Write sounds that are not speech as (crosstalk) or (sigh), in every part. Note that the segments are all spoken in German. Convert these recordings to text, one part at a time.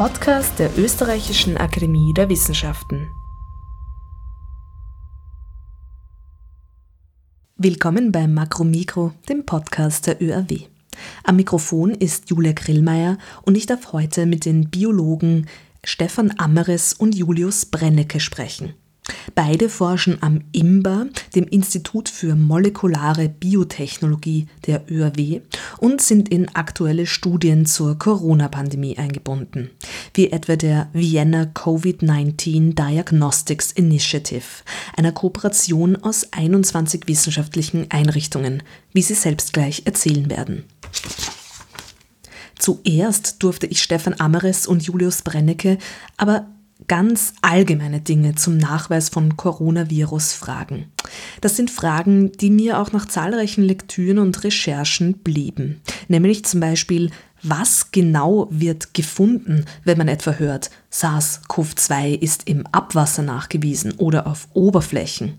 Podcast der Österreichischen Akademie der Wissenschaften. Willkommen beim Makromikro, dem Podcast der ÖRW. Am Mikrofon ist Julia Grillmeier und ich darf heute mit den Biologen Stefan Ammeres und Julius Brennecke sprechen. Beide forschen am IMBA, dem Institut für molekulare Biotechnologie der ÖRW, und sind in aktuelle Studien zur Corona-Pandemie eingebunden, wie etwa der Vienna COVID-19 Diagnostics Initiative, einer Kooperation aus 21 wissenschaftlichen Einrichtungen, wie sie selbst gleich erzählen werden. Zuerst durfte ich Stefan Ammeres und Julius Brennecke aber ganz allgemeine Dinge zum Nachweis von Coronavirus fragen. Das sind Fragen, die mir auch nach zahlreichen Lektüren und Recherchen blieben. Nämlich zum Beispiel, was genau wird gefunden, wenn man etwa hört, SARS-CoV-2 ist im Abwasser nachgewiesen oder auf Oberflächen?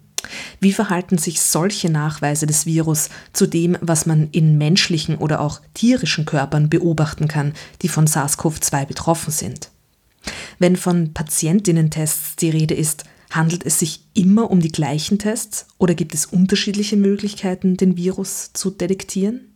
Wie verhalten sich solche Nachweise des Virus zu dem, was man in menschlichen oder auch tierischen Körpern beobachten kann, die von SARS-CoV-2 betroffen sind? Wenn von Patientinnen-Tests die Rede ist, handelt es sich immer um die gleichen Tests oder gibt es unterschiedliche Möglichkeiten, den Virus zu detektieren?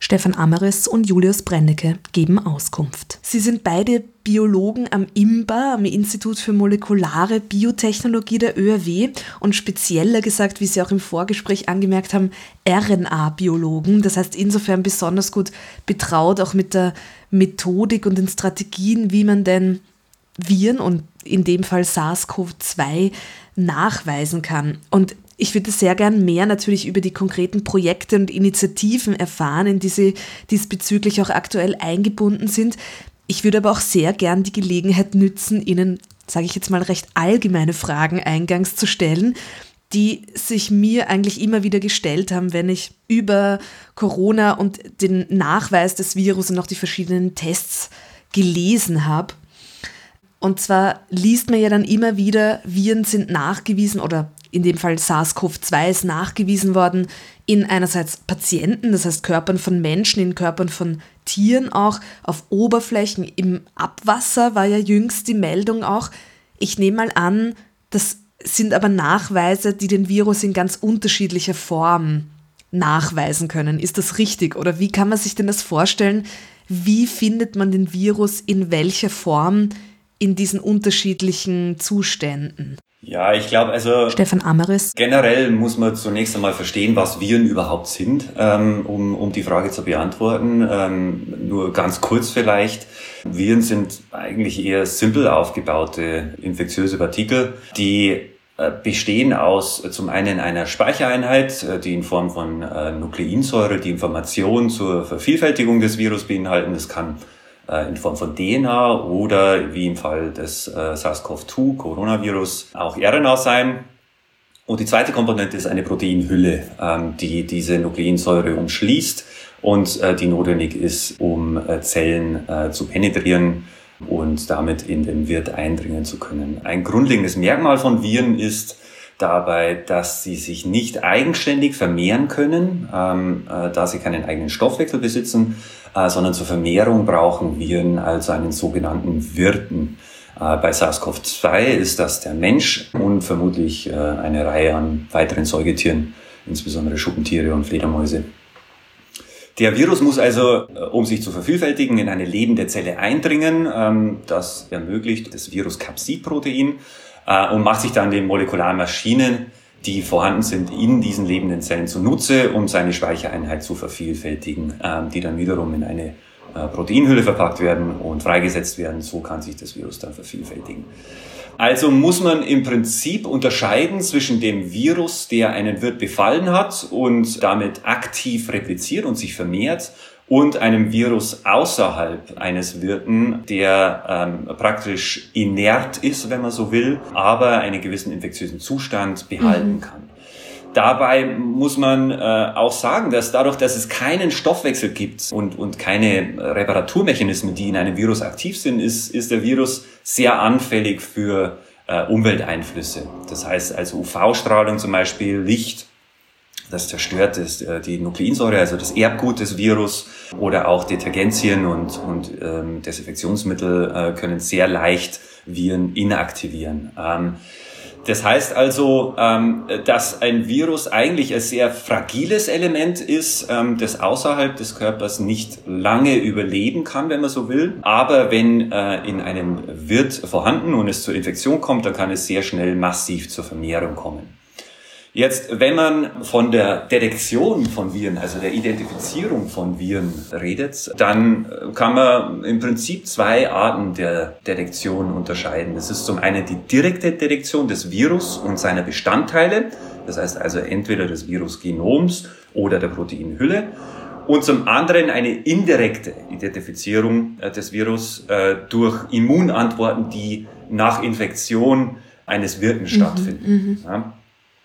Stefan Ammeres und Julius Brennecke geben Auskunft. Sie sind beide Biologen am IMBA, am Institut für molekulare Biotechnologie der ÖRW und spezieller gesagt, wie Sie auch im Vorgespräch angemerkt haben, RNA-Biologen. Das heißt insofern besonders gut betraut auch mit der Methodik und den Strategien, wie man denn Viren und in dem Fall SARS-CoV-2 nachweisen kann. Und ich würde sehr gern mehr natürlich über die konkreten Projekte und Initiativen erfahren, in die Sie diesbezüglich auch aktuell eingebunden sind. Ich würde aber auch sehr gern die Gelegenheit nützen, Ihnen, sage ich jetzt mal, recht allgemeine Fragen eingangs zu stellen, die sich mir eigentlich immer wieder gestellt haben, wenn ich über Corona und den Nachweis des Virus und auch die verschiedenen Tests gelesen habe. Und zwar liest man ja dann immer wieder, Viren sind nachgewiesen oder in dem Fall SARS-CoV-2 ist nachgewiesen worden in einerseits Patienten, das heißt Körpern von Menschen, in Körpern von Tieren auch, auf Oberflächen, im Abwasser war ja jüngst die Meldung auch. Ich nehme mal an, das sind aber Nachweise, die den Virus in ganz unterschiedlicher Form nachweisen können. Ist das richtig? Oder wie kann man sich denn das vorstellen? Wie findet man den Virus in welcher Form in diesen unterschiedlichen Zuständen? Ja, ich glaube, also Stefan Ammeres. Generell muss man zunächst einmal verstehen, was Viren überhaupt sind, ähm, um, um die Frage zu beantworten. Ähm, nur ganz kurz vielleicht. Viren sind eigentlich eher simpel aufgebaute infektiöse Partikel, die äh, bestehen aus äh, zum einen einer Speichereinheit, äh, die in Form von Nukleinsäure die Information zur Vervielfältigung des Virus beinhalten. Das kann äh, in Form von DNA oder wie im Fall des äh, SARS-CoV-2 Coronavirus auch RNA sein. Und die zweite Komponente ist eine Proteinhülle, ähm, die diese Nukleinsäure umschließt und äh, die notwendig ist, um Zellen zu penetrieren und damit in den Wirt eindringen zu können. Ein grundlegendes Merkmal von Viren ist dabei, dass sie sich nicht eigenständig vermehren können, ähm, da sie keinen eigenen Stoffwechsel besitzen, äh, sondern zur Vermehrung brauchen Viren also einen sogenannten Wirten. Äh, bei SARS-CoV-2 ist das der Mensch und vermutlich äh, eine Reihe an weiteren Säugetieren, insbesondere Schuppentiere und Fledermäuse. Der Virus muss also, um sich zu vervielfältigen, in eine lebende Zelle eindringen. Ähm, das ermöglicht das Virus-Capsid-Protein und macht sich dann den molekularen Maschinen die vorhanden sind, in diesen lebenden Zellen zunutze, um seine Speichereinheit zu vervielfältigen, ähm, die dann wiederum in eine äh, Proteinhülle verpackt werden und freigesetzt werden. So kann sich das Virus dann vervielfältigen. Also muss man im Prinzip unterscheiden zwischen dem Virus, der einen Wirt befallen hat und damit aktiv repliziert und sich vermehrt und einem Virus außerhalb eines Wirten, der ähm, praktisch inert ist, wenn man so will, aber einen gewissen infektiösen Zustand behalten mhm. kann. Dabei muss man äh, auch sagen, dass dadurch, dass es keinen Stoffwechsel gibt und, und keine Reparaturmechanismen, die in einem Virus aktiv sind, ist, ist der Virus sehr anfällig für äh, Umwelteinflüsse. Das heißt also UV-Strahlung zum Beispiel, Licht, Das zerstört ist, äh, die Nukleinsäure, also das Erbgut des Virus oder auch Detergenzien und, und ähm, Desinfektionsmittel äh, können sehr leicht Viren inaktivieren. Ähm, das heißt also, ähm, dass ein Virus eigentlich ein sehr fragiles Element ist, ähm, das außerhalb des Körpers nicht lange überleben kann, wenn man so will. Aber wenn äh, in einem Wirt vorhanden und es zur Infektion kommt, dann kann es sehr schnell massiv zur Vermehrung kommen. Jetzt, wenn man von der Detektion von Viren, also der Identifizierung von Viren redet, dann kann man im Prinzip zwei Arten der Detektion unterscheiden. Das ist zum einen die direkte Detektion des Virus und seiner Bestandteile, das heißt also entweder des Virusgenoms oder der Proteinhülle, und zum anderen eine indirekte Identifizierung äh, des Virus äh, durch Immunantworten, die nach Infektion eines Wirten mhm, stattfinden. Mhm, ja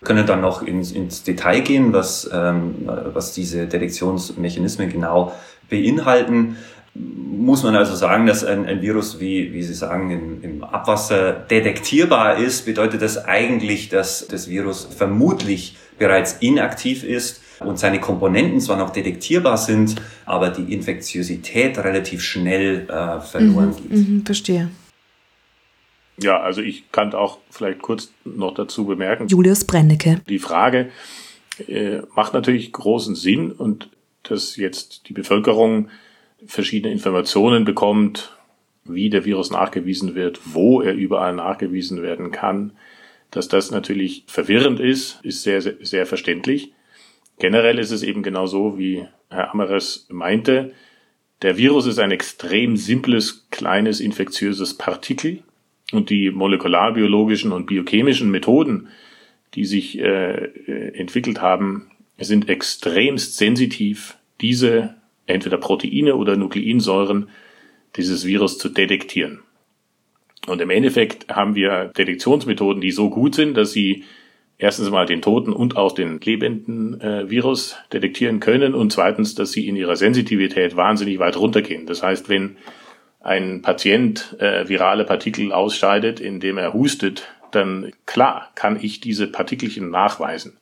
können dann noch ins, ins Detail gehen, was, ähm, was diese Detektionsmechanismen genau beinhalten. Muss man also sagen, dass ein, ein Virus, wie, wie Sie sagen, im, im Abwasser detektierbar ist, bedeutet das eigentlich, dass das Virus vermutlich bereits inaktiv ist und seine Komponenten zwar noch detektierbar sind, aber die Infektiosität relativ schnell äh, verloren mhm, geht. Mhm, verstehe. Ja, also ich kann auch vielleicht kurz noch dazu bemerken. Julius Brennecke. Die Frage äh, macht natürlich großen Sinn und dass jetzt die Bevölkerung verschiedene Informationen bekommt, wie der Virus nachgewiesen wird, wo er überall nachgewiesen werden kann. Dass das natürlich verwirrend ist, ist sehr, sehr, sehr verständlich. Generell ist es eben genau so, wie Herr Ammeres meinte. Der Virus ist ein extrem simples, kleines, infektiöses Partikel und die molekularbiologischen und biochemischen Methoden, die sich äh, äh, entwickelt haben, sind extremst sensitiv, diese entweder Proteine oder Nukleinsäuren dieses Virus zu detektieren. Und im Endeffekt haben wir Detektionsmethoden, die so gut sind, dass sie erstens mal den toten und auch den lebenden äh, Virus detektieren können und zweitens, dass sie in ihrer Sensitivität wahnsinnig weit runtergehen. Das heißt, wenn ein Patient äh, virale Partikel ausscheidet, indem er hustet, dann klar kann ich diese Partikelchen nachweisen.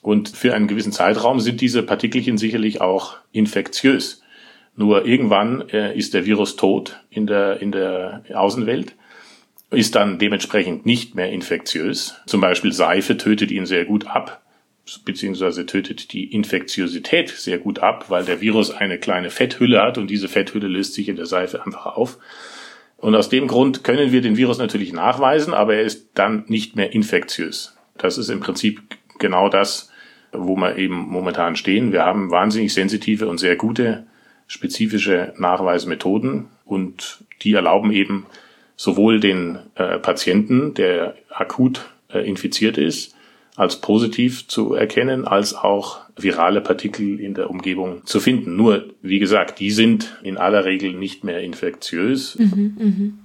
Und für einen gewissen Zeitraum sind diese Partikelchen sicherlich auch infektiös. Nur irgendwann äh, ist der Virus tot in der, in der Außenwelt, ist dann dementsprechend nicht mehr infektiös. Zum Beispiel Seife tötet ihn sehr gut ab beziehungsweise tötet die Infektiosität sehr gut ab, weil der Virus eine kleine Fetthülle hat und diese Fetthülle löst sich in der Seife einfach auf. Und aus dem Grund können wir den Virus natürlich nachweisen, aber er ist dann nicht mehr infektiös. Das ist im Prinzip genau das, wo wir eben momentan stehen. Wir haben wahnsinnig sensitive und sehr gute spezifische Nachweismethoden und die erlauben eben sowohl den äh, Patienten, der akut äh, infiziert ist, als positiv zu erkennen, als auch virale Partikel in der Umgebung zu finden. Nur, wie gesagt, die sind in aller Regel nicht mehr infektiös. Mhm, mh.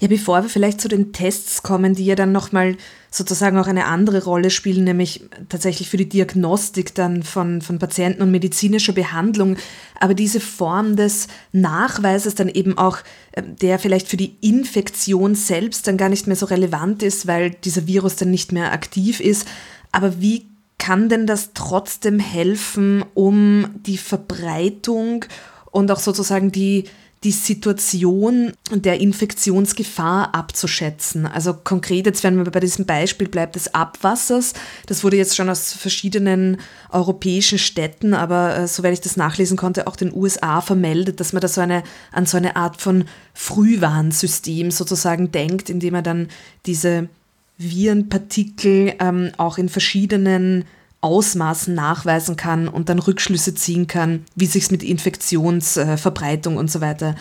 Ja, bevor wir vielleicht zu den Tests kommen, die ja dann nochmal sozusagen auch eine andere Rolle spielen, nämlich tatsächlich für die Diagnostik dann von, von Patienten und medizinischer Behandlung, aber diese Form des Nachweises dann eben auch, ähm, der vielleicht für die Infektion selbst dann gar nicht mehr so relevant ist, weil dieser Virus dann nicht mehr aktiv ist. Aber wie kann denn das trotzdem helfen, um die Verbreitung und auch sozusagen die die Situation der Infektionsgefahr abzuschätzen. Also konkret jetzt, wenn man bei diesem Beispiel bleibt des Abwassers, das wurde jetzt schon aus verschiedenen europäischen Städten, aber äh, soweit ich das nachlesen konnte, auch den USA vermeldet, dass man da so eine, an so eine Art von Frühwarnsystem sozusagen denkt, indem man dann diese Virenpartikel ähm, auch in verschiedenen Ausmaßen nachweisen kann und dann Rückschlüsse ziehen kann, wie sich es mit Infektionsverbreitung und so weiter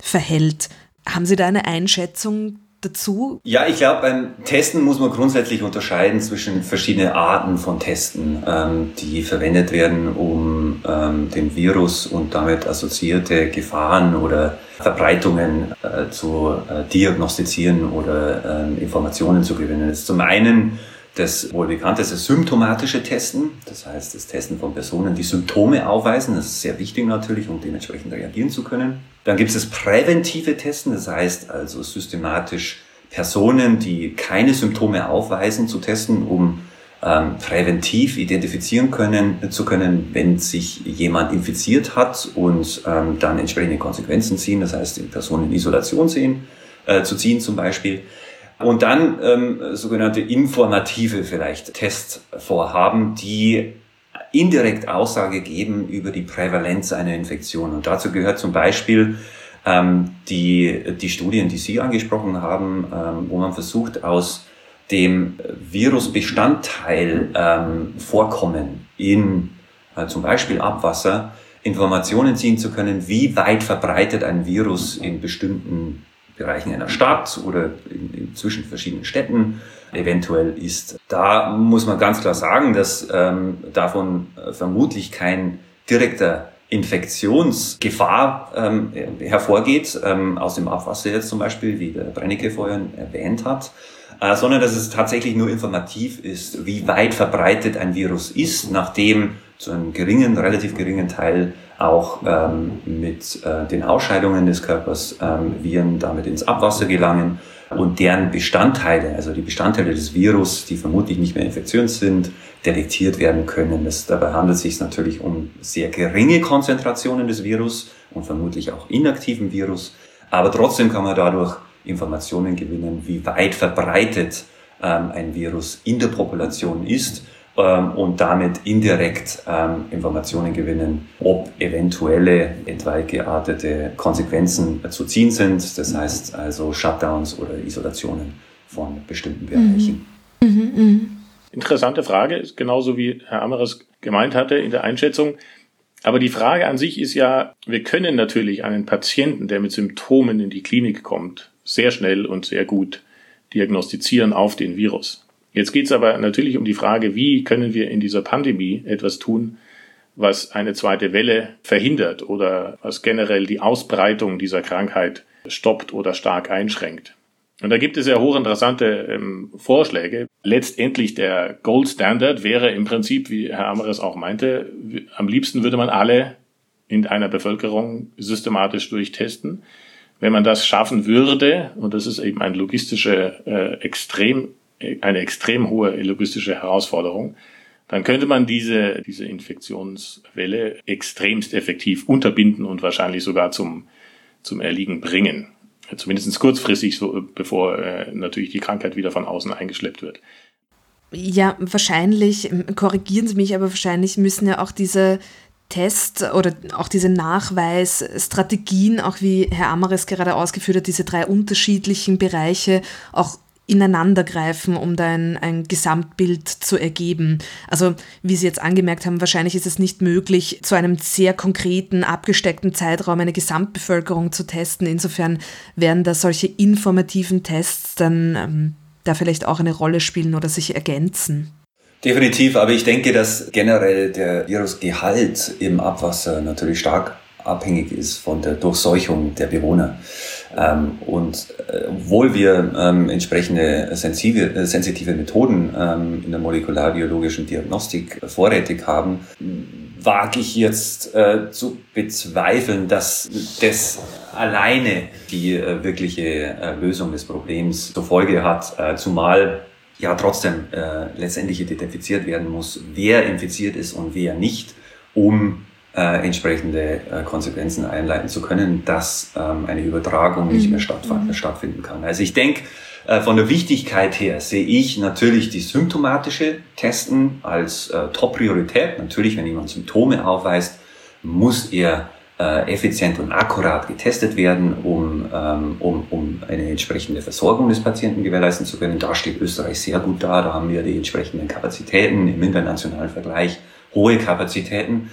verhält. Haben Sie da eine Einschätzung dazu? Ja, ich glaube, beim Testen muss man grundsätzlich unterscheiden zwischen verschiedenen Arten von Testen, ähm, die verwendet werden, um ähm, den Virus und damit assoziierte Gefahren oder Verbreitungen äh, zu äh, diagnostizieren oder äh, Informationen zu gewinnen. Das ist zum einen das wohl bekannteste symptomatische Testen, das heißt das Testen von Personen, die Symptome aufweisen, das ist sehr wichtig natürlich, um dementsprechend reagieren zu können. Dann gibt es das präventive Testen, das heißt also systematisch Personen, die keine Symptome aufweisen, zu testen, um ähm, präventiv identifizieren können, zu können, wenn sich jemand infiziert hat und ähm, dann entsprechende Konsequenzen ziehen, das heißt die Person in Isolation sehen, äh, zu ziehen zum Beispiel. Und dann ähm, sogenannte informative vielleicht Testvorhaben, die indirekt Aussage geben über die Prävalenz einer Infektion. Und dazu gehört zum Beispiel ähm, die, die Studien, die Sie angesprochen haben, ähm, wo man versucht, aus dem Virusbestandteil ähm, Vorkommen in äh, zum Beispiel Abwasser Informationen ziehen zu können, wie weit verbreitet ein Virus in bestimmten Bereichen einer Stadt oder zwischen verschiedenen Städten eventuell ist. Da muss man ganz klar sagen, dass ähm, davon äh, vermutlich kein direkter Infektionsgefahr ähm, hervorgeht, ähm, aus dem Abwasser jetzt zum Beispiel, wie der Brennecke vorhin erwähnt hat, äh, sondern dass es tatsächlich nur informativ ist, wie weit verbreitet ein Virus ist, nachdem zu einem geringen, relativ geringen Teil auch ähm, mit äh, den Ausscheidungen des Körpers ähm, Viren damit ins Abwasser gelangen und deren Bestandteile, also die Bestandteile des Virus, die vermutlich nicht mehr infektiös sind, detektiert werden können. Das, dabei handelt es sich natürlich um sehr geringe Konzentrationen des Virus und vermutlich auch inaktiven Virus, aber trotzdem kann man dadurch Informationen gewinnen, wie weit verbreitet ähm, ein Virus in der Population ist und damit indirekt ähm, Informationen gewinnen, ob eventuelle etwaige geartete Konsequenzen zu ziehen sind. Das heißt also Shutdowns oder Isolationen von bestimmten Bereichen. Mhm. Mhm, mh. Interessante Frage, ist genauso wie Herr Ammeres gemeint hatte in der Einschätzung. Aber die Frage an sich ist ja, wir können natürlich einen Patienten, der mit Symptomen in die Klinik kommt, sehr schnell und sehr gut diagnostizieren auf den Virus. Jetzt geht es aber natürlich um die Frage, wie können wir in dieser Pandemie etwas tun, was eine zweite Welle verhindert oder was generell die Ausbreitung dieser Krankheit stoppt oder stark einschränkt. Und da gibt es ja hochinteressante ähm, Vorschläge. Letztendlich der Gold Standard wäre im Prinzip, wie Herr Amres auch meinte, am liebsten würde man alle in einer Bevölkerung systematisch durchtesten. Wenn man das schaffen würde, und das ist eben ein logistische äh, extrem eine extrem hohe logistische Herausforderung, dann könnte man diese, diese Infektionswelle extremst effektiv unterbinden und wahrscheinlich sogar zum, zum Erliegen bringen. Zumindest kurzfristig, so, bevor äh, natürlich die Krankheit wieder von außen eingeschleppt wird. Ja, wahrscheinlich, korrigieren Sie mich, aber wahrscheinlich müssen ja auch diese Test oder auch diese Nachweisstrategien, auch wie Herr Amares gerade ausgeführt hat, diese drei unterschiedlichen Bereiche auch ineinandergreifen, um da ein, ein Gesamtbild zu ergeben. Also wie Sie jetzt angemerkt haben, wahrscheinlich ist es nicht möglich, zu einem sehr konkreten, abgesteckten Zeitraum eine Gesamtbevölkerung zu testen. Insofern werden da solche informativen Tests dann ähm, da vielleicht auch eine Rolle spielen oder sich ergänzen. Definitiv, aber ich denke, dass generell der Virusgehalt im Abwasser natürlich stark abhängig ist von der Durchseuchung der Bewohner. Ähm, und äh, obwohl wir ähm, entsprechende sensitive, äh, sensitive Methoden ähm, in der molekularbiologischen Diagnostik vorrätig haben, wage ich jetzt äh, zu bezweifeln, dass das alleine die äh, wirkliche äh, Lösung des Problems zur Folge hat, äh, zumal ja trotzdem äh, letztendlich identifiziert werden muss, wer infiziert ist und wer nicht, um äh, entsprechende äh, Konsequenzen einleiten zu können, dass ähm, eine Übertragung nicht mehr mhm. mhm. stattfinden kann. Also ich denke, äh, von der Wichtigkeit her sehe ich natürlich die symptomatische Testen als äh, Top-Priorität. Natürlich, wenn jemand Symptome aufweist, muss er äh, effizient und akkurat getestet werden, um, ähm, um, um eine entsprechende Versorgung des Patienten gewährleisten zu können. Da steht Österreich sehr gut da. Da haben wir die entsprechenden Kapazitäten im internationalen Vergleich, hohe Kapazitäten.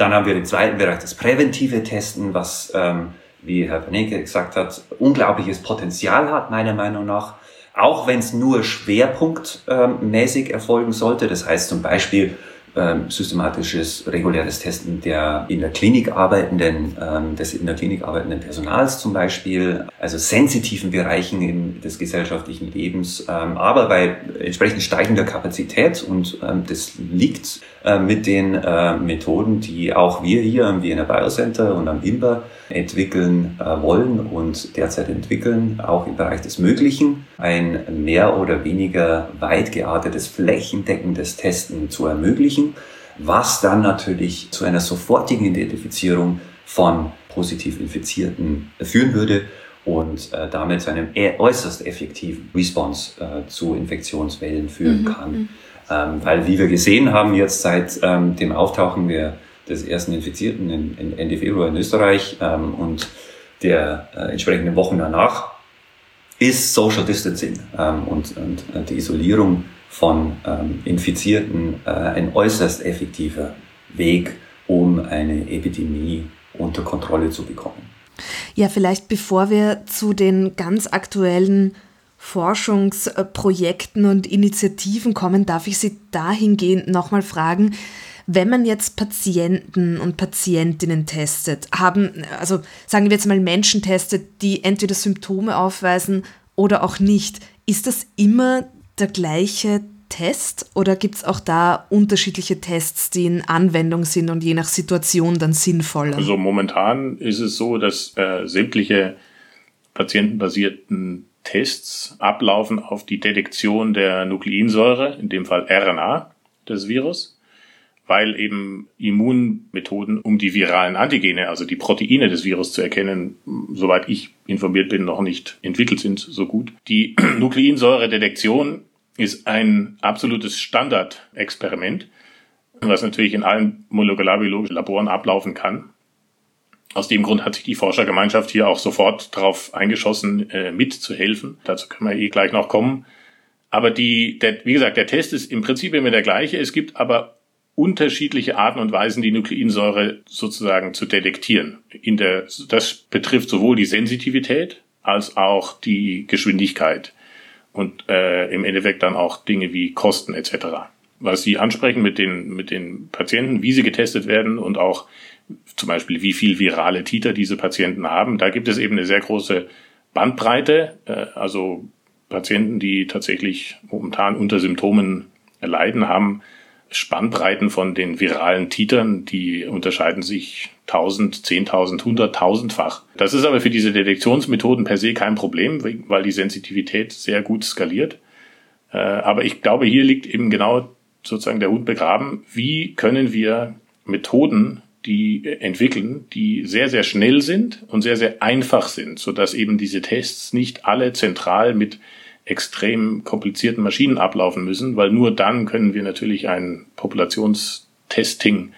Dann haben wir den zweiten Bereich, das präventive Testen, was, ähm, wie Herr Panenke gesagt hat, unglaubliches Potenzial hat, meiner Meinung nach. Auch wenn es nur schwerpunktmäßig erfolgen sollte. Das heißt zum Beispiel, ähm, systematisches, reguläres Testen der in der Klinik arbeitenden, ähm, des in der Klinik arbeitenden Personals zum Beispiel, also sensitiven Bereichen in, des gesellschaftlichen Lebens, ähm, aber bei entsprechend steigender Kapazität und ähm, das liegt äh, mit den äh, Methoden, die auch wir hier am Wiener Biocenter und am IMBA entwickeln äh, wollen und derzeit entwickeln, auch im Bereich des Möglichen, ein mehr oder weniger weit geartetes, flächendeckendes Testen zu ermöglichen, was dann natürlich zu einer sofortigen Identifizierung von positiv Infizierten führen würde und äh, damit zu einem e-, äußerst effektiven Response äh, zu Infektionswellen führen mhm. kann. Mhm. Ähm, weil, wie wir gesehen haben, jetzt seit ähm, dem Auftauchen der, des ersten Infizierten in, in Ende Februar in Österreich ähm, und der äh, entsprechenden Wochen danach, ist Social Distancing ähm, und, und äh, die Isolierung von ähm, Infizierten äh, ein äußerst effektiver Weg, um eine Epidemie unter Kontrolle zu bekommen. Ja, vielleicht bevor wir zu den ganz aktuellen Forschungsprojekten und Initiativen kommen, darf ich Sie dahingehend nochmal fragen, wenn man jetzt Patienten und Patientinnen testet, haben, also sagen wir jetzt mal Menschen testet, die entweder Symptome aufweisen oder auch nicht, ist das immer der gleiche Test oder gibt es auch da unterschiedliche Tests, die in Anwendung sind und je nach Situation dann sinnvoller? Also momentan ist es so, dass äh, sämtliche patientenbasierten Tests ablaufen auf die Detektion der Nukleinsäure, in dem Fall RNA des Virus, weil eben Immunmethoden, um die viralen Antigene, also die Proteine des Virus zu erkennen, soweit ich informiert bin, noch nicht entwickelt sind so gut. Die (clears throat) Nukleinsäure-Detektion ist ein absolutes Standardexperiment, was natürlich in allen molekularbiologischen Laboren ablaufen kann. Aus dem Grund hat sich die Forschergemeinschaft hier auch sofort darauf eingeschossen, äh, mitzuhelfen. Dazu können wir eh gleich noch kommen. Aber die, der, wie gesagt, der Test ist im Prinzip immer der gleiche. Es gibt aber unterschiedliche Arten und Weisen, die Nukleinsäure sozusagen zu detektieren. In der, das betrifft sowohl die Sensitivität als auch die Geschwindigkeit und äh, im Endeffekt dann auch Dinge wie Kosten etc. Was Sie ansprechen mit den, mit den Patienten, wie sie getestet werden und auch zum Beispiel, wie viel virale Titer diese Patienten haben, da gibt es eben eine sehr große Bandbreite, äh, also Patienten, die tatsächlich momentan unter Symptomen leiden, haben Spannbreiten von den viralen Titern, die unterscheiden sich 1000, 10.000, 100.000-fach. Das ist aber für diese Detektionsmethoden per se kein Problem, weil die Sensitivität sehr gut skaliert. Äh, aber ich glaube, hier liegt eben genau sozusagen der Hund begraben. Wie können wir Methoden, die entwickeln, die sehr, sehr schnell sind und sehr, sehr einfach sind, sodass eben diese Tests nicht alle zentral mit extrem komplizierten Maschinen ablaufen müssen, weil nur dann können wir natürlich ein Populationstesting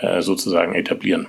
äh, sozusagen etablieren.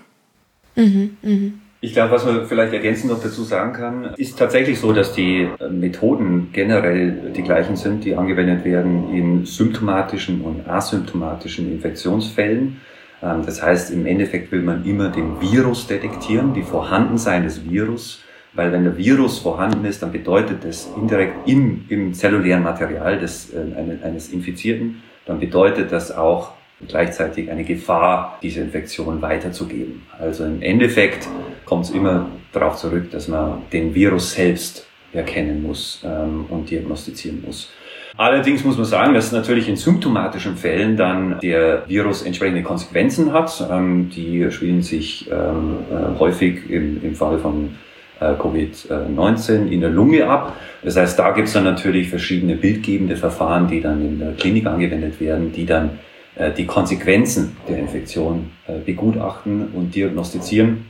Mhm, mh. Ich glaube, was man vielleicht ergänzend noch dazu sagen kann, ist tatsächlich so, dass die äh, Methoden generell die gleichen sind, die angewendet werden in symptomatischen und asymptomatischen Infektionsfällen. Ähm, das heißt, im Endeffekt will man immer den Virus detektieren, die Vorhandensein des Virus weil wenn der Virus vorhanden ist, dann bedeutet das indirekt im, im zellulären Material des, äh, eines Infizierten, dann bedeutet das auch gleichzeitig eine Gefahr, diese Infektion weiterzugeben. Also im Endeffekt kommt es immer darauf zurück, dass man den Virus selbst erkennen muss ähm, und diagnostizieren muss. Allerdings muss man sagen, dass natürlich in symptomatischen Fällen dann der Virus entsprechende Konsequenzen hat. Ähm, die spielen sich ähm, äh, häufig im, im Fall von äh, Covid-19 in der Lunge ab. Das heißt, da gibt es dann natürlich verschiedene bildgebende Verfahren, die dann in der Klinik angewendet werden, die dann äh, die Konsequenzen der Infektion äh, begutachten und diagnostizieren.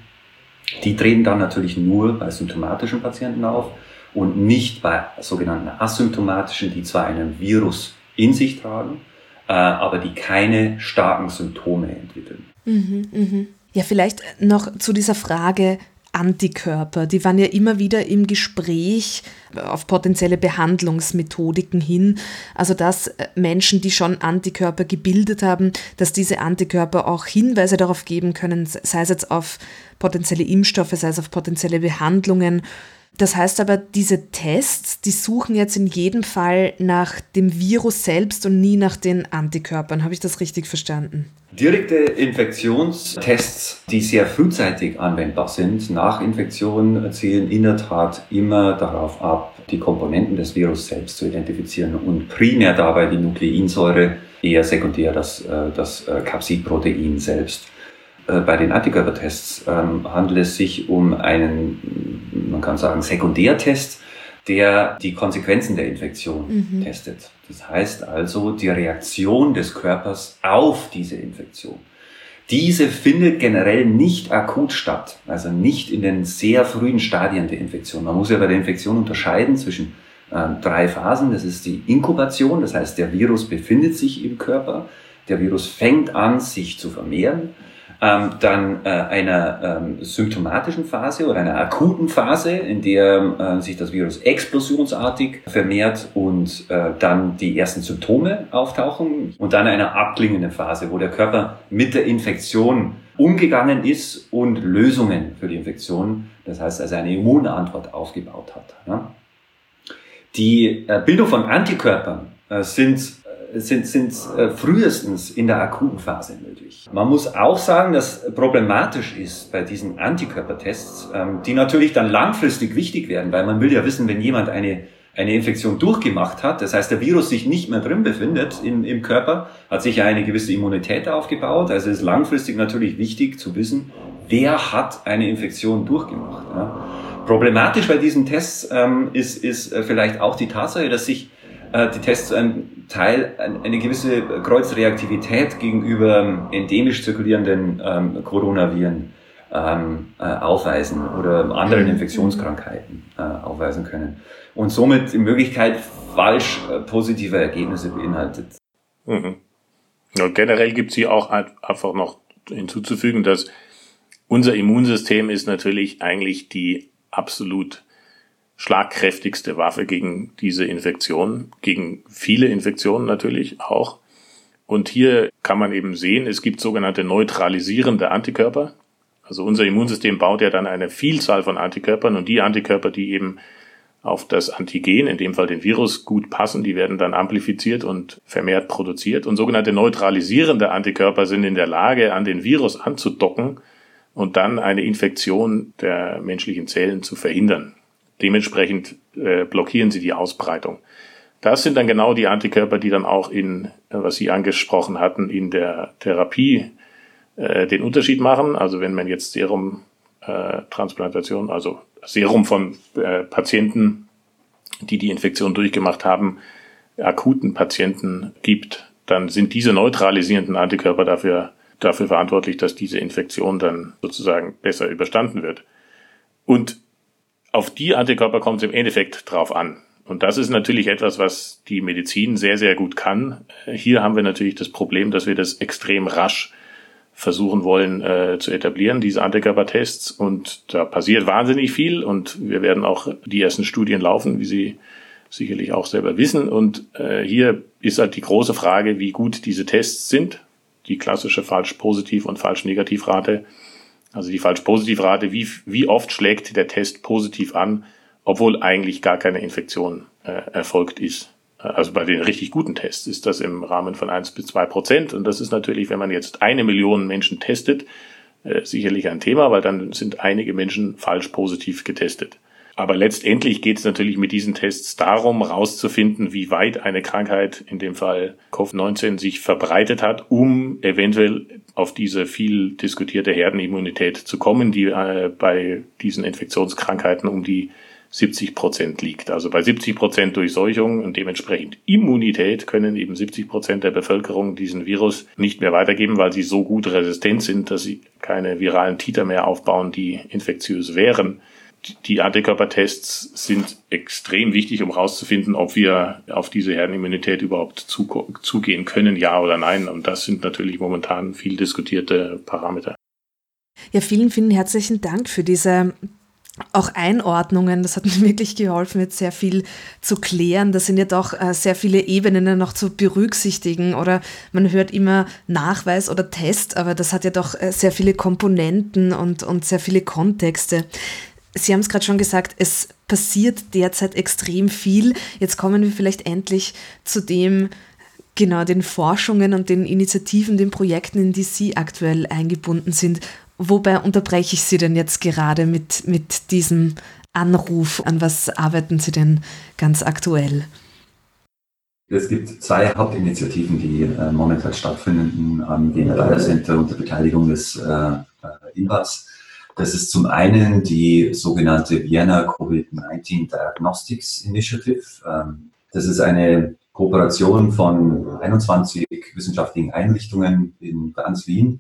Die treten dann natürlich nur bei symptomatischen Patienten auf und nicht bei sogenannten asymptomatischen, die zwar einen Virus in sich tragen, aber die keine starken Symptome entwickeln. Mhm, mh. Ja, vielleicht noch zu dieser Frage, Antikörper, die waren ja immer wieder im Gespräch auf potenzielle Behandlungsmethodiken hin. Also dass äh, Menschen, die schon Antikörper gebildet haben, dass diese Antikörper auch Hinweise darauf geben können, sei es jetzt auf potenzielle Impfstoffe, sei es auf potenzielle Behandlungen. Das heißt aber, diese Tests, die suchen jetzt in jedem Fall nach dem Virus selbst und nie nach den Antikörpern. Habe ich das richtig verstanden? Direkte Infektionstests, die sehr frühzeitig anwendbar sind, nach Infektion zielen in der Tat immer darauf ab, die Komponenten des Virus selbst zu identifizieren und primär dabei die Nukleinsäure, eher sekundär das, äh, das äh, Capsid-Protein selbst. Äh, bei den Antikörpertests ähm, handelt es sich um einen, man kann sagen, Sekundärtest, der die Konsequenzen der Infektion mhm. testet. Das heißt also die Reaktion des Körpers auf diese Infektion. Diese findet generell nicht akut statt, also nicht in den sehr frühen Stadien der Infektion. Man muss ja bei der Infektion unterscheiden zwischen äh, drei Phasen. Das ist die Inkubation, das heißt der Virus befindet sich im Körper, der Virus fängt an, sich zu vermehren ähm, dann äh, einer ähm, symptomatischen Phase oder einer akuten Phase, in der äh, sich das Virus explosionsartig vermehrt und äh, dann die ersten Symptome auftauchen und dann einer abklingenden Phase, wo der Körper mit der Infektion umgegangen ist und Lösungen für die Infektion, das heißt also eine Immunantwort aufgebaut hat. Ja? Die äh, Bildung von Antikörpern äh, sind sind, sind äh, frühestens in der akuten Phase möglich. Man muss auch sagen, dass problematisch ist bei diesen Antikörpertests, ähm, die natürlich dann langfristig wichtig werden, weil man will ja wissen, wenn jemand eine eine Infektion durchgemacht hat, das heißt der Virus sich nicht mehr drin befindet im, im Körper, hat sich ja eine gewisse Immunität aufgebaut. Also ist langfristig natürlich wichtig zu wissen, wer hat eine Infektion durchgemacht. Ja. Problematisch bei diesen Tests ähm, ist, ist äh, vielleicht auch die Tatsache, dass sich die Tests zu einem Teil eine gewisse Kreuzreaktivität gegenüber ähm, endemisch zirkulierenden ähm, Coronaviren ähm, äh, aufweisen oder anderen. Infektionskrankheiten äh, aufweisen können und somit die Möglichkeit falsch äh, positive Ergebnisse beinhaltet. Mhm. Und generell gibt es hier auch einfach noch hinzuzufügen, dass unser Immunsystem ist natürlich eigentlich die absolut schlagkräftigste Waffe gegen diese Infektion, gegen viele Infektionen natürlich auch. Und hier kann man eben sehen, es gibt sogenannte neutralisierende Antikörper. Also unser Immunsystem baut ja dann eine Vielzahl von Antikörpern und die Antikörper, die eben auf das Antigen, in dem Fall den Virus, gut passen, die werden dann amplifiziert und vermehrt produziert. Und sogenannte neutralisierende Antikörper sind in der Lage, an den Virus anzudocken und dann eine Infektion der menschlichen Zellen zu verhindern. Dementsprechend äh, blockieren sie die Ausbreitung. Das sind dann genau die Antikörper, die dann auch in, äh, was Sie angesprochen hatten, in der Therapie äh, den Unterschied machen. Also wenn man jetzt Serumtransplantation, äh, also Serum von äh, Patienten, die die Infektion durchgemacht haben, akuten Patienten gibt, dann sind diese neutralisierenden Antikörper dafür, dafür verantwortlich, dass diese Infektion dann sozusagen besser überstanden wird. Und auf die Antikörper kommt es im Endeffekt drauf an. Und das ist natürlich etwas, was die Medizin sehr, sehr gut kann. Hier haben wir natürlich das Problem, dass wir das extrem rasch versuchen wollen äh, zu etablieren, diese Antikörpertests. Und da passiert wahnsinnig viel und wir werden auch die ersten Studien laufen, wie Sie sicherlich auch selber wissen. Und äh, hier ist halt die große Frage, wie gut diese Tests sind. Die klassische falsch-positiv- und falsch-negativ-Rate also die Falsch-Positiv-Rate, wie, wie oft schlägt der Test positiv an, obwohl eigentlich gar keine Infektion äh, erfolgt ist. Also bei den richtig guten Tests ist das im Rahmen von eins bis zwei Prozent. Und das ist natürlich, wenn man jetzt eine Million Menschen testet, äh, sicherlich ein Thema, weil dann sind einige Menschen falsch positiv getestet. Aber letztendlich geht es natürlich mit diesen Tests darum, herauszufinden, wie weit eine Krankheit, in dem Fall Covid-19, sich verbreitet hat, um eventuell auf diese viel diskutierte Herdenimmunität zu kommen, die äh, bei diesen Infektionskrankheiten um die 70 Prozent liegt. Also bei 70 Prozent Durchseuchung und dementsprechend Immunität können eben 70 Prozent der Bevölkerung diesen Virus nicht mehr weitergeben, weil sie so gut resistent sind, dass sie keine viralen Titer mehr aufbauen, die infektiös wären die Antikörpertests sind extrem wichtig, um herauszufinden, ob wir auf diese Herdenimmunität überhaupt zugehen können, ja oder nein. Und das sind natürlich momentan viel diskutierte Parameter. Ja, vielen, vielen herzlichen Dank für diese auch Einordnungen. Das hat (laughs) mir wirklich geholfen, jetzt sehr viel zu klären. Da sind ja doch äh, sehr viele Ebenen noch zu berücksichtigen. Oder man hört immer Nachweis oder Test, aber das hat ja doch äh, sehr viele Komponenten und, und sehr viele Kontexte. Sie haben es gerade schon gesagt, es passiert derzeit extrem viel. Jetzt kommen wir vielleicht endlich zu dem, genau, den Forschungen und den Initiativen, den Projekten, in die Sie aktuell eingebunden sind. Wobei unterbreche ich Sie denn jetzt gerade mit, mit diesem Anruf? An was arbeiten Sie denn ganz aktuell? Es gibt zwei Hauptinitiativen, die äh, momentan stattfinden am Wiener Data Center unter Beteiligung des äh, äh INVAS. Das ist zum einen die sogenannte Vienna COVID-19 Diagnostics Initiative. Ähm, das ist eine Kooperation von 21 wissenschaftlichen Einrichtungen in ganz Wien,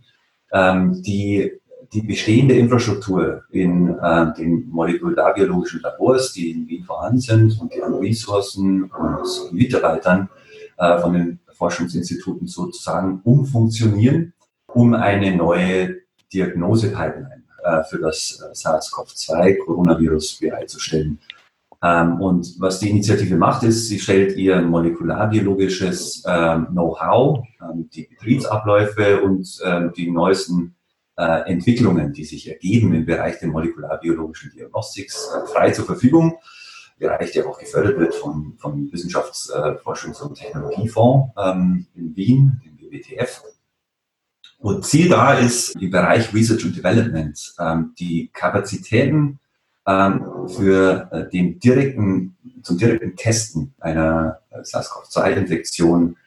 ähm, die die bestehende Infrastruktur in äh, den molekularbiologischen Labors, die in Wien vorhanden sind und deren Ressourcen und Mitarbeitern äh, von den Forschungsinstituten sozusagen umfunktionieren, um eine neue Diagnosepipeline für das äh, SARS-CoV-2 Coronavirus bereitzustellen. Ähm, und was die Initiative macht, ist, sie stellt ihr molekularbiologisches ähm, Know-how, ähm, die Betriebsabläufe und die neuesten äh, Entwicklungen, die sich ergeben im Bereich der molekularbiologischen Diagnostics, äh, frei zur Verfügung. Bereich, der auch gefördert wird vom, vom Wissenschaftsforschungs- und Technologiefonds in Wien, dem WWTF. Und Ziel da ist im Bereich Research and Development ähm, die Kapazitäten ähm, für äh, den direkten, zum direkten Testen einer SARS-CoV-2-Infektion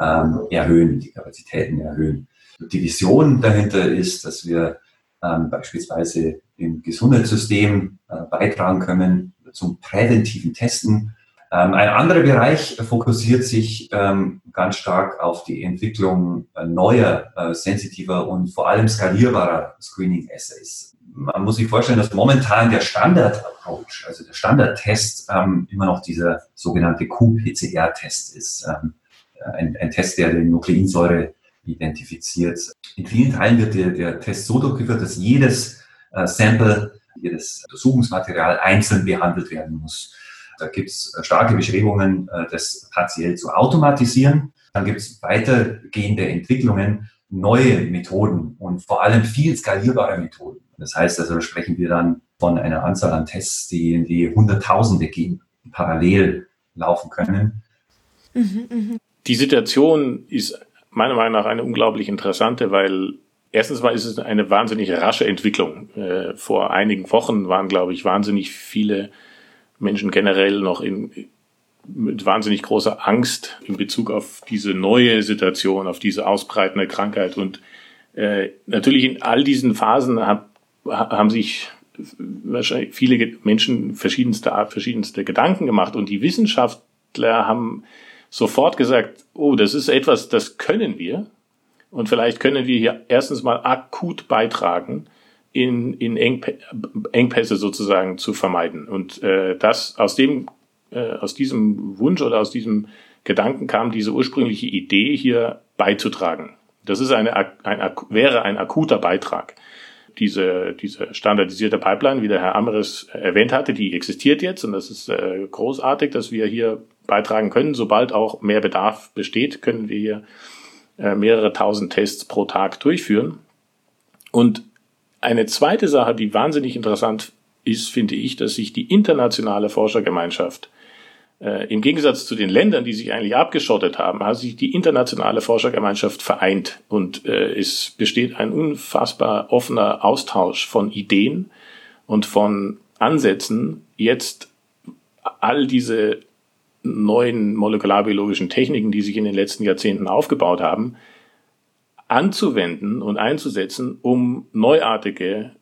ähm, erhöhen, die Kapazitäten erhöhen. Die Vision dahinter ist, dass wir ähm, beispielsweise im Gesundheitssystem äh, beitragen können zum präventiven Testen. Ähm, ein anderer Bereich fokussiert sich ähm, ganz stark auf die Entwicklung äh, neuer, äh, sensitiver und vor allem skalierbarer Screening-Assays. Man muss sich vorstellen, dass momentan der Standard-Approach, also der Standard-Test, ähm, immer noch dieser sogenannte qPCR-Test ist. Ähm, ein, ein Test, der die Nukleinsäure identifiziert. In vielen Teilen wird der, der Test so durchgeführt, dass jedes äh, Sample, jedes Untersuchungsmaterial einzeln behandelt werden muss. Da gibt es äh, starke Bestrebungen, äh, das partiell zu automatisieren. Dann gibt es weitergehende Entwicklungen, neue Methoden und vor allem viel skalierbare Methoden. Das heißt, also sprechen wir dann von einer Anzahl an Tests, die in die Hunderttausende gehen, parallel laufen können. Mhm, mh. Die Situation ist meiner Meinung nach eine unglaublich interessante, weil erstens mal ist es eine wahnsinnig rasche Entwicklung. Äh, vor einigen Wochen waren, glaube ich, wahnsinnig viele Menschen generell noch in, mit wahnsinnig großer Angst in Bezug auf diese neue Situation, auf diese ausbreitende Krankheit. Und äh, natürlich in all diesen Phasen hab, haben sich wahrscheinlich viele Menschen verschiedenste Art, verschiedenste Gedanken gemacht. Und die Wissenschaftler haben sofort gesagt, oh, das ist etwas, das können wir. Und vielleicht können wir hier erstens mal akut beitragen, in, in Engpässe sozusagen zu vermeiden. Und äh, das aus dem, äh, aus diesem Wunsch oder aus diesem Gedanken kam diese ursprüngliche Idee, hier beizutragen. Das ist eine, ein, wäre ein akuter Beitrag. Diese, diese standardisierte Pipeline, wie der Herr Amres erwähnt hatte, die existiert jetzt und das ist äh, großartig, dass wir hier beitragen können. Sobald auch mehr Bedarf besteht, können wir hier äh, mehrere tausend Tests pro Tag durchführen. Und eine zweite Sache, die wahnsinnig interessant ist, finde ich, dass sich die internationale Forschergemeinschaft äh, im Gegensatz zu den Ländern, die sich eigentlich abgeschottet haben, hat sich die internationale Forschergemeinschaft vereint. Und äh, es besteht ein unfassbar offener Austausch von Ideen und von Ansätzen, jetzt all diese neuen molekularbiologischen Techniken, die sich in den letzten Jahrzehnten aufgebaut haben, anzuwenden und einzusetzen, um neuartige,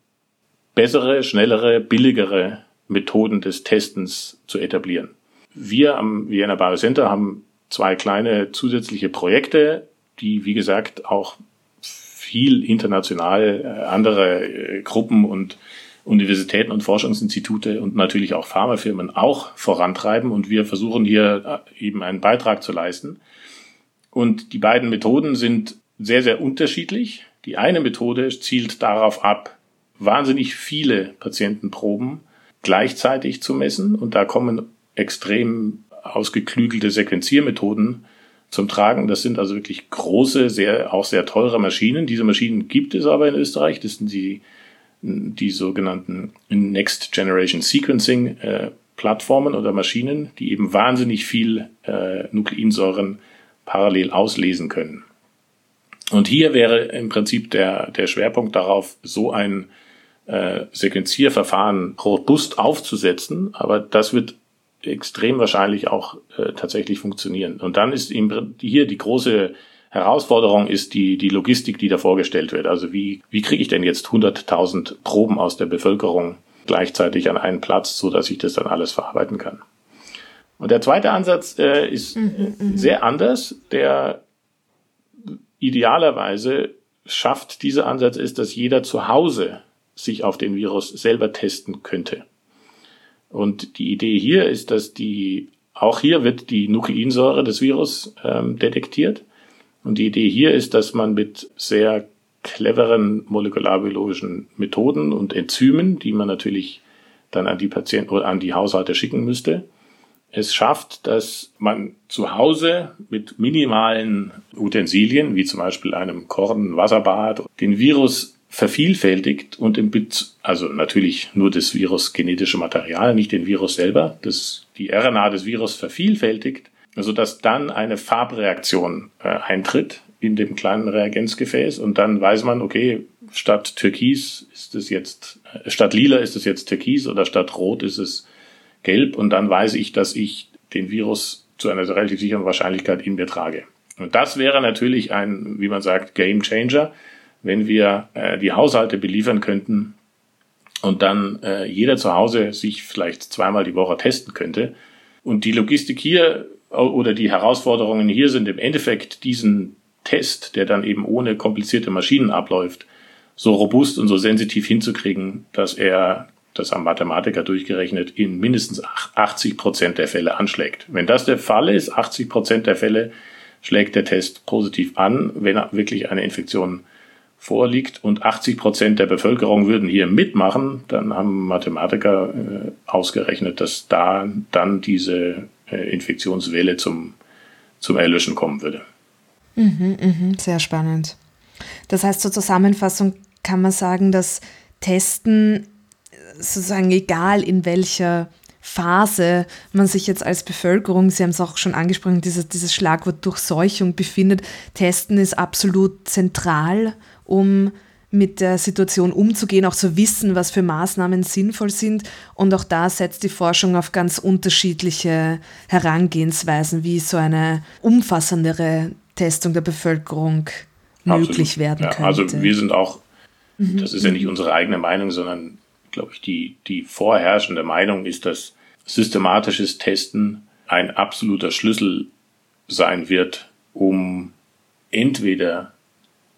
bessere, schnellere, billigere Methoden des Testens zu etablieren. Wir am Vienna Biocenter haben zwei kleine zusätzliche Projekte, die, wie gesagt, auch viel international äh, andere äh, Gruppen und Universitäten und Forschungsinstitute und natürlich auch Pharmafirmen auch vorantreiben und wir versuchen hier äh, eben einen Beitrag zu leisten. Und die beiden Methoden sind sehr, sehr unterschiedlich. Die eine Methode zielt darauf ab, wahnsinnig viele Patientenproben gleichzeitig zu messen und da kommen extrem ausgeklügelte Sequenziermethoden zum Tragen. Das sind also wirklich große, sehr, auch sehr teure Maschinen. Diese Maschinen gibt es aber in Österreich. Das sind die die sogenannten Next Generation Sequencing äh, Plattformen oder Maschinen, die eben wahnsinnig viel äh, Nukleinsäuren parallel auslesen können. Und hier wäre im Prinzip der, der Schwerpunkt darauf, so ein äh, Sequenzierverfahren robust aufzusetzen, aber das wird extrem wahrscheinlich auch äh, tatsächlich funktionieren. Und dann ist hier die große Herausforderung ist die, die Logistik, die da vorgestellt wird. Also wie, wie kriege ich denn jetzt 100.000 Proben aus der Bevölkerung gleichzeitig an einen Platz, so dass ich das dann alles verarbeiten kann? Und der zweite Ansatz äh, ist mhm, mhm. sehr anders. Der idealerweise schafft dieser Ansatz ist, dass jeder zu Hause sich auf den Virus selber testen könnte. Und die Idee hier ist, dass die, auch hier wird die Nukleinsäure des Virus ähm, detektiert. Und die Idee hier ist, dass man mit sehr cleveren molekularbiologischen Methoden und Enzymen, die man natürlich dann an die Patienten oder an die Haushalte schicken müsste, es schafft, dass man zu Hause mit minimalen Utensilien, wie zum Beispiel einem Korn, Wasserbad, den Virus vervielfältigt und im Bit, also natürlich nur das Virus genetische Material, nicht den Virus selber, das, die RNA des Virus vervielfältigt, also dass dann eine Farbreaktion äh, eintritt in dem kleinen Reagenzgefäß und dann weiß man, okay, statt Türkis ist es jetzt, äh, statt Lila ist es jetzt Türkis oder statt Rot ist es Gelb und dann weiß ich, dass ich den Virus zu einer relativ sicheren Wahrscheinlichkeit in mir trage. Und das wäre natürlich ein, wie man sagt, Game Changer, wenn wir äh, die Haushalte beliefern könnten und dann äh, jeder zu Hause sich vielleicht zweimal die Woche testen könnte. Und die Logistik hier oder die Herausforderungen hier sind im Endeffekt diesen Test, der dann eben ohne komplizierte Maschinen abläuft, so robust und so sensitiv hinzukriegen, dass er, das haben Mathematiker durchgerechnet, in mindestens 80 Prozent der Fälle anschlägt. Wenn das der Fall ist, 80 Prozent der Fälle schlägt der Test positiv an, wenn wirklich eine Infektion vorliegt und 80 Prozent der Bevölkerung würden hier mitmachen, dann haben Mathematiker äh, ausgerechnet, dass da dann diese äh, Infektionswelle zum, zum Erlöschen kommen würde. Mhm, mhm, sehr spannend. Das heißt, zur Zusammenfassung kann man sagen, dass Testen sozusagen egal in welcher Phase man sich jetzt als Bevölkerung, Sie haben es auch schon angesprochen, dieses, dieses Schlagwort Durchseuchung befindet, Testen ist absolut zentral um mit der Situation umzugehen, auch zu wissen, was für Maßnahmen sinnvoll sind. Und auch da setzt die Forschung auf ganz unterschiedliche Herangehensweisen, wie so eine umfassendere Testung der Bevölkerung Absolut. möglich werden ja, könnte. Also wir sind auch, mhm. das ist ja nicht unsere eigene Meinung, sondern, glaube ich, die, die vorherrschende Meinung ist, dass systematisches Testen ein absoluter Schlüssel sein wird, um entweder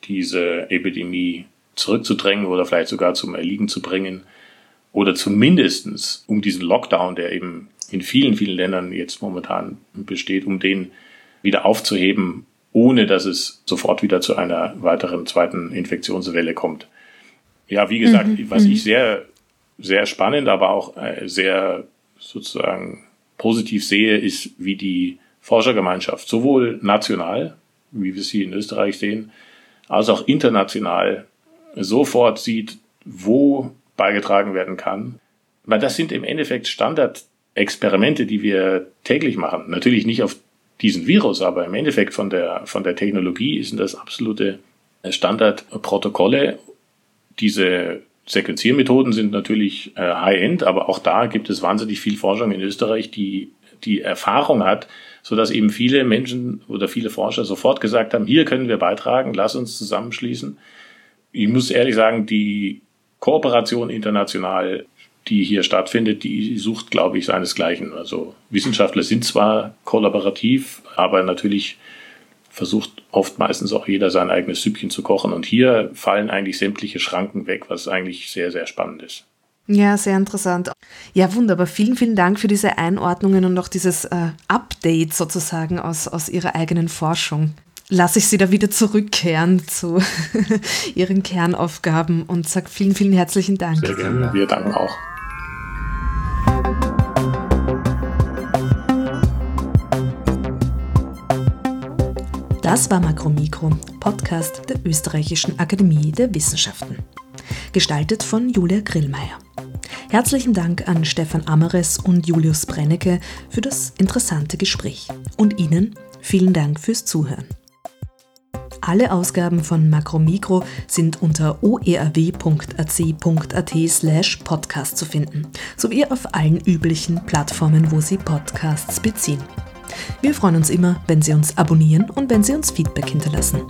diese Epidemie zurückzudrängen oder vielleicht sogar zum Erliegen zu bringen oder zumindestens um diesen Lockdown, der eben in vielen, vielen Ländern jetzt momentan besteht, um den wieder aufzuheben, ohne dass es sofort wieder zu einer weiteren zweiten Infektionswelle kommt. Ja, wie gesagt, mhm. was ich mhm. sehr, sehr spannend, aber auch äh, sehr sozusagen positiv sehe, ist, wie die Forschergemeinschaft sowohl national, wie wir sie in Österreich sehen, als auch international sofort sieht, wo beigetragen werden kann. Weil das sind im Endeffekt Standardexperimente, die wir täglich machen. Natürlich nicht auf diesen Virus, aber im Endeffekt von der, von der Technologie sind das absolute Standardprotokolle. Diese Sequenziermethoden sind natürlich äh, High-End, aber auch da gibt es wahnsinnig viel Forschung in Österreich, die die Erfahrung hat, so dass eben viele Menschen oder viele Forscher sofort gesagt haben, hier können wir beitragen, lass uns zusammenschließen. Ich muss ehrlich sagen, die Kooperation international, die hier stattfindet, die sucht, glaube ich, seinesgleichen. Also Wissenschaftler sind zwar kollaborativ, aber natürlich versucht oft meistens auch jeder sein eigenes Süppchen zu kochen. Und hier fallen eigentlich sämtliche Schranken weg, was eigentlich sehr, sehr spannend ist. Ja, sehr interessant. Ja, wunderbar. Vielen, vielen Dank für diese Einordnungen und auch dieses äh, Update sozusagen aus, aus Ihrer eigenen Forschung. Lasse ich Sie da wieder zurückkehren zu (laughs) Ihren Kernaufgaben und sage vielen, vielen herzlichen Dank. Sehr gerne. Wir danken auch. Das war Makromikro, Podcast der Österreichischen Akademie der Wissenschaften. Gestaltet von Julia Grillmeier. Herzlichen Dank an Stefan Amares und Julius Brennecke für das interessante Gespräch. Und Ihnen vielen Dank fürs Zuhören. Alle Ausgaben von Makromikro sind unter oerw.ac.at slash podcast zu finden, sowie auf allen üblichen Plattformen, wo Sie Podcasts beziehen. Wir freuen uns immer, wenn Sie uns abonnieren und wenn Sie uns Feedback hinterlassen.